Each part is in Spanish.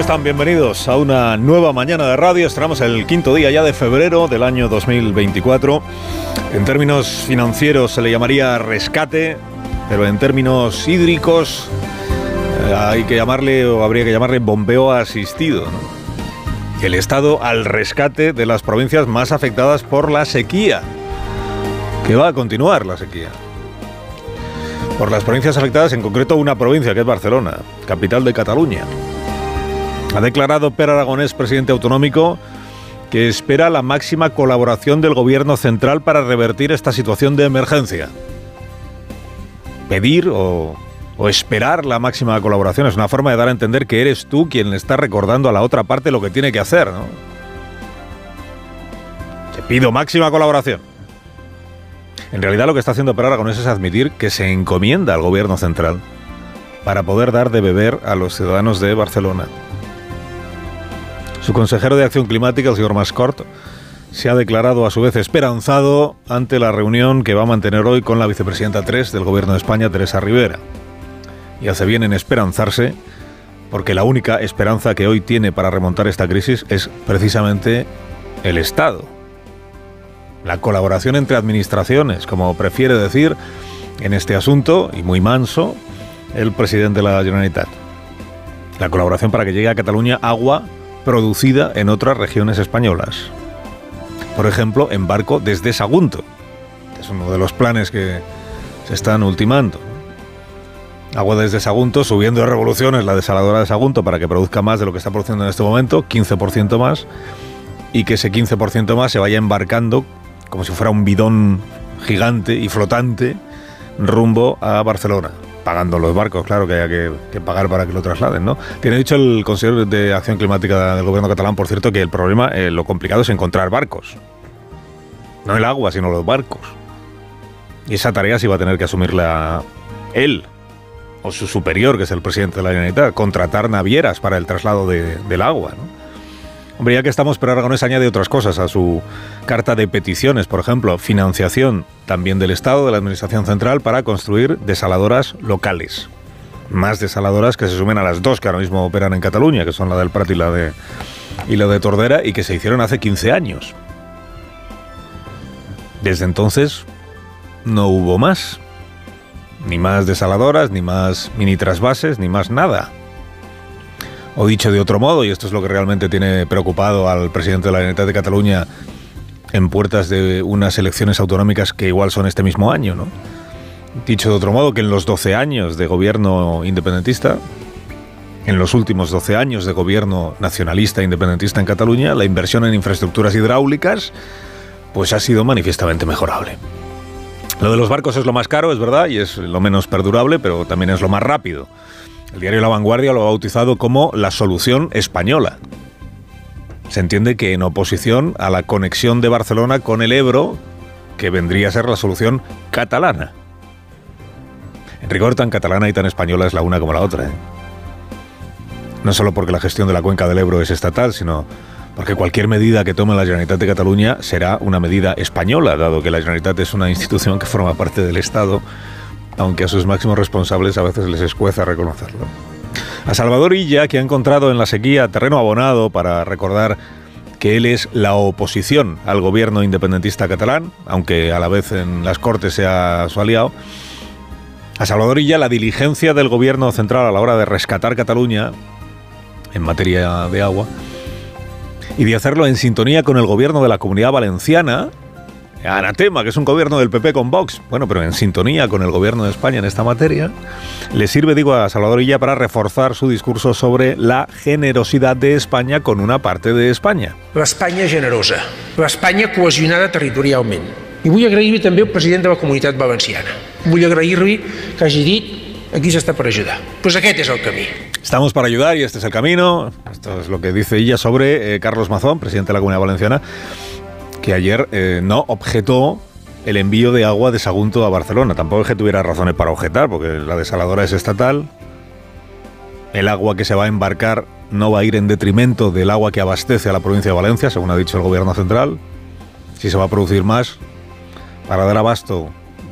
¿Cómo están? Bienvenidos a una nueva mañana de radio. Estamos el quinto día ya de febrero del año 2024. En términos financieros se le llamaría rescate, pero en términos hídricos eh, hay que llamarle o habría que llamarle bombeo asistido. ¿no? El Estado al rescate de las provincias más afectadas por la sequía, que va a continuar la sequía. Por las provincias afectadas, en concreto una provincia que es Barcelona, capital de Cataluña. Ha declarado Per Aragonés, presidente autonómico, que espera la máxima colaboración del gobierno central para revertir esta situación de emergencia. Pedir o, esperar la máxima colaboración es una forma de dar a entender que eres tú quien le está recordando a la otra parte lo que tiene que hacer, ¿no? Te pido máxima colaboración. En realidad lo que está haciendo Per Aragonés es admitir que se encomienda al gobierno central para poder dar de beber a los ciudadanos de Barcelona. Su consejero de Acción Climática, el señor Mascort, se ha declarado a su vez esperanzado ante la reunión que va a mantener hoy con la vicepresidenta 3 del Gobierno de España, Teresa Rivera. Y hace bien en esperanzarse, porque la única esperanza que hoy tiene para remontar esta crisis es precisamente el Estado. La colaboración entre administraciones, como prefiere decir en este asunto, y muy manso, el presidente de la Generalitat. La colaboración para que llegue a Cataluña agua producida en otras regiones españolas. Por ejemplo, en barco desde Sagunto, es uno de los planes que se están ultimando. Agua desde Sagunto, subiendo de revoluciones la desaladora de Sagunto para que produzca más de lo que está produciendo en este momento, 15% más, y que ese 15% más se vaya embarcando como si fuera un bidón gigante y flotante rumbo a Barcelona pagando los barcos, claro que haya que, pagar para que lo trasladen, ¿no? Tiene dicho el consejero de Acción Climática del gobierno catalán, por cierto, que el problema, eh, lo complicado es encontrar barcos. No el agua, sino los barcos. Y esa tarea sí va a tener que asumirla él, o su superior, que es el presidente de la Generalitat, contratar navieras para el traslado de, del agua, ¿no? Hombre, ya que estamos, pero Aragonés añade otras cosas a su carta de peticiones, por ejemplo, financiación también del Estado, de la Administración Central, para construir desaladoras locales. Más desaladoras que se sumen a las dos que ahora mismo operan en Cataluña, que son la del Prat y la de, la de Tordera, y que se hicieron hace 15 años. Desde entonces no hubo más. Ni más desaladoras, ni más mini trasvases, ni más nada. O dicho de otro modo, y esto es lo que realmente tiene preocupado al presidente de la Generalitat de Cataluña en puertas de unas elecciones autonómicas que igual son este mismo año, ¿no? Dicho de otro modo, que en los 12 años de gobierno independentista, en los últimos 12 años de gobierno nacionalista independentista en Cataluña, la inversión en infraestructuras hidráulicas pues ha sido manifiestamente mejorable. Lo de los barcos es lo más caro, es verdad, y es lo menos perdurable, pero también es lo más rápido. El diario La Vanguardia lo ha bautizado como la solución española. Se entiende que en oposición a la conexión de Barcelona con el Ebro, que vendría a ser la solución catalana. En rigor, tan catalana y tan española es la una como la otra. ¿eh? No solo porque la gestión de la cuenca del Ebro es estatal, sino porque cualquier medida que tome la Generalitat de Cataluña será una medida española, dado que la Generalitat es una institución que forma parte del Estado aunque a sus máximos responsables a veces les escueza reconocerlo. A Salvador Illa, que ha encontrado en la sequía terreno abonado para recordar que él es la oposición al gobierno independentista catalán, aunque a la vez en las Cortes sea su aliado, a Salvador Illa la diligencia del gobierno central a la hora de rescatar Cataluña en materia de agua y de hacerlo en sintonía con el gobierno de la comunidad valenciana, Anatema, que es un gobierno del PP con Vox, bueno, pero en sintonía con el gobierno de España en esta materia, le sirve, digo, a Salvador Illa para reforzar su discurso sobre la generosidad de España con una parte de España. L'Espanya generosa, l'Espanya cohesionada territorialment. I vull agrair-li també al president de la Comunitat Valenciana. Vull agrair-li que hagi dit Aquí s'està per ajudar. Doncs pues aquest és el camí. Estamos para ayudar y este es el camino. Esto es lo que dice ella sobre eh, Carlos Mazón, presidente de la Comunidad Valenciana, que ayer eh, no objetó el envío de agua de Sagunto a Barcelona. Tampoco es que tuviera razones para objetar, porque la desaladora es estatal. El agua que se va a embarcar no va a ir en detrimento del agua que abastece a la provincia de Valencia, según ha dicho el gobierno central. Si se va a producir más, para dar abasto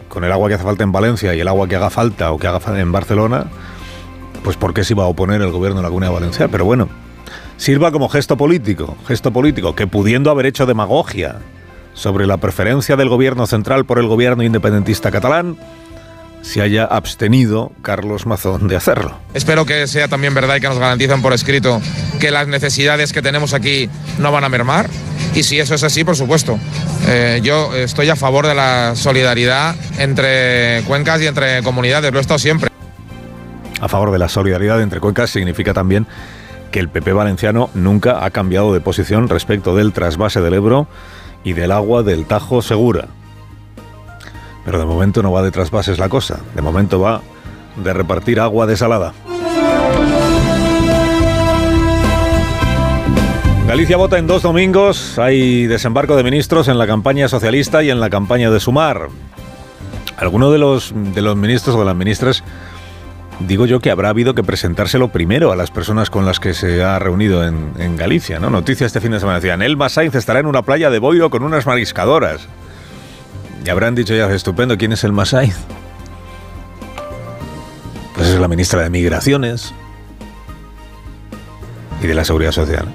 con el agua que hace falta en Valencia y el agua que haga falta o que haga falta en Barcelona, pues ¿por qué se iba a oponer el gobierno de la Comunidad Valenciana? Pero bueno, sirva como gesto político, gesto político, que pudiendo haber hecho demagogia sobre la preferencia del gobierno central por el gobierno independentista catalán, se haya abstenido Carlos Mazón de hacerlo. Espero que sea también verdad y que nos garanticen por escrito que las necesidades que tenemos aquí no van a mermar. Y si eso es así, por supuesto, eh, yo estoy a favor de la solidaridad entre cuencas y entre comunidades, lo he estado siempre. A favor de la solidaridad entre cuencas significa también el PP valenciano nunca ha cambiado de posición respecto del trasvase del Ebro y del agua del Tajo Segura. Pero de momento no va de trasvases la cosa, de momento va de repartir agua desalada. Galicia vota en dos domingos, hay desembarco de ministros en la campaña socialista y en la campaña de Sumar. Alguno de los, de los ministros o de las ministras, digo yo que habrá habido que presentárselo primero a las personas con las que se ha reunido en, Galicia. ¿no? Noticia este fin de semana decían, Elma Sainz estará en una playa de Boiro con unas mariscadoras. Y habrán dicho ya, estupendo, ¿quién es el Sainz? Pues es la ministra de Migraciones y de la Seguridad Social.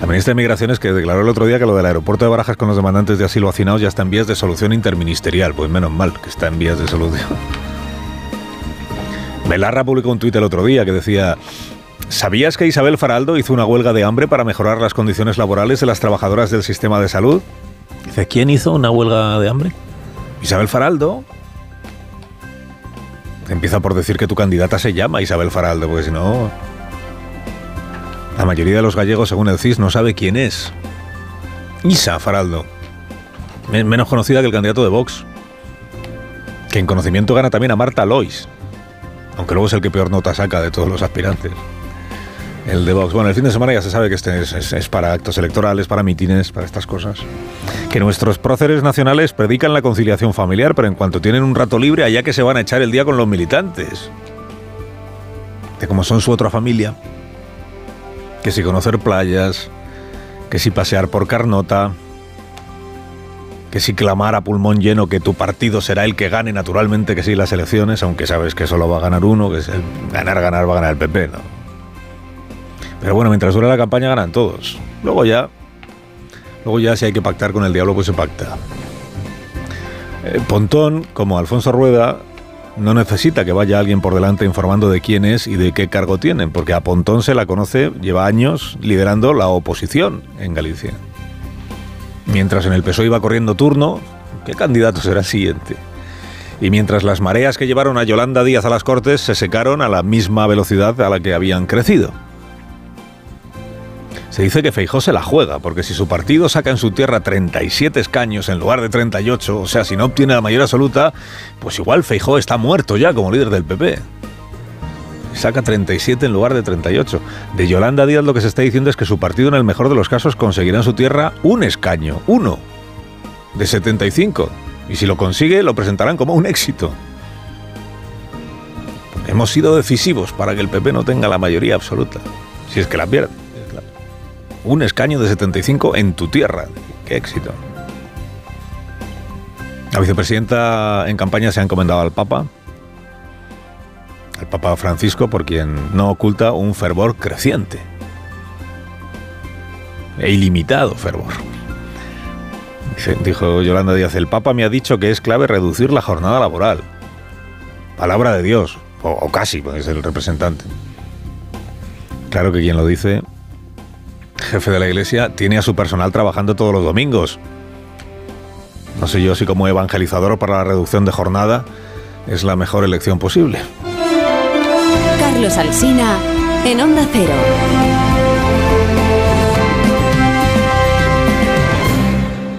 La ministra de Migraciones que declaró el otro día que lo del aeropuerto de Barajas con los demandantes de asilo hacinados ya está en vías de solución interministerial. Pues menos mal que está en vías de solución. Belarra publicó un tuit el otro día que decía, ¿sabías que Isabel Faraldo hizo una huelga de hambre para mejorar las condiciones laborales de las trabajadoras del sistema de salud? Dice, ¿quién hizo una huelga de hambre? Isabel Faraldo. Empieza por decir que tu candidata se llama Isabel Faraldo, porque si no... La mayoría de los gallegos, según el CIS, no sabe quién es. Isa Faraldo. Menos conocida que el candidato de Vox. Que en conocimiento gana también a Marta Lois. Aunque luego es el que peor nota saca de todos los aspirantes. El de Vox. Bueno, el fin de semana ya se sabe que este es, para actos electorales, para mítines, para estas cosas. Que nuestros próceres nacionales predican la conciliación familiar, pero en cuanto tienen un rato libre, allá que se van a echar el día con los militantes. De como son su otra familia que si conocer playas, que si pasear por Carnota, que si clamar a pulmón lleno que tu partido será el que gane naturalmente que sí las elecciones, aunque sabes que solo va a ganar uno, que es ganar, ganar, va a ganar el PP, ¿no? Pero bueno, mientras dura la campaña ganan todos. Luego ya, luego ya si hay que pactar con el diablo, pues se pacta. Eh, Pontón, como Alfonso Rueda, no necesita que vaya alguien por delante informando de quién es y de qué cargo tienen, porque a Pontón se la conoce, lleva años liderando la oposición en Galicia. Mientras en el PSOE iba corriendo turno, ¿qué candidato será el siguiente? Y mientras las mareas que llevaron a Yolanda Díaz a las Cortes se secaron a la misma velocidad a la que habían crecido. Se dice que Feijó se la juega, porque si su partido saca en su tierra 37 escaños en lugar de 38, o sea, si no obtiene la mayoría absoluta, pues igual Feijó está muerto ya como líder del PP. Saca 37 en lugar de 38. De Yolanda Díaz lo que se está diciendo es que su partido en el mejor de los casos conseguirá en su tierra un escaño, uno, de 75. Y si lo consigue, lo presentarán como un éxito. Hemos sido decisivos para que el PP no tenga la mayoría absoluta, si es que la pierde un escaño de 75 en tu tierra. ¡Qué éxito! La vicepresidenta en campaña se ha encomendado al Papa, al Papa Francisco, por quien no oculta un fervor creciente e ilimitado fervor. Dijo Yolanda Díaz, el Papa me ha dicho que es clave reducir la jornada laboral. Palabra de Dios, o, o casi, es el representante. Claro que quien lo dice jefe de la iglesia, tiene a su personal trabajando todos los domingos. No sé yo si como evangelizador para la reducción de jornada es la mejor elección posible. Carlos Alsina en Onda Cero.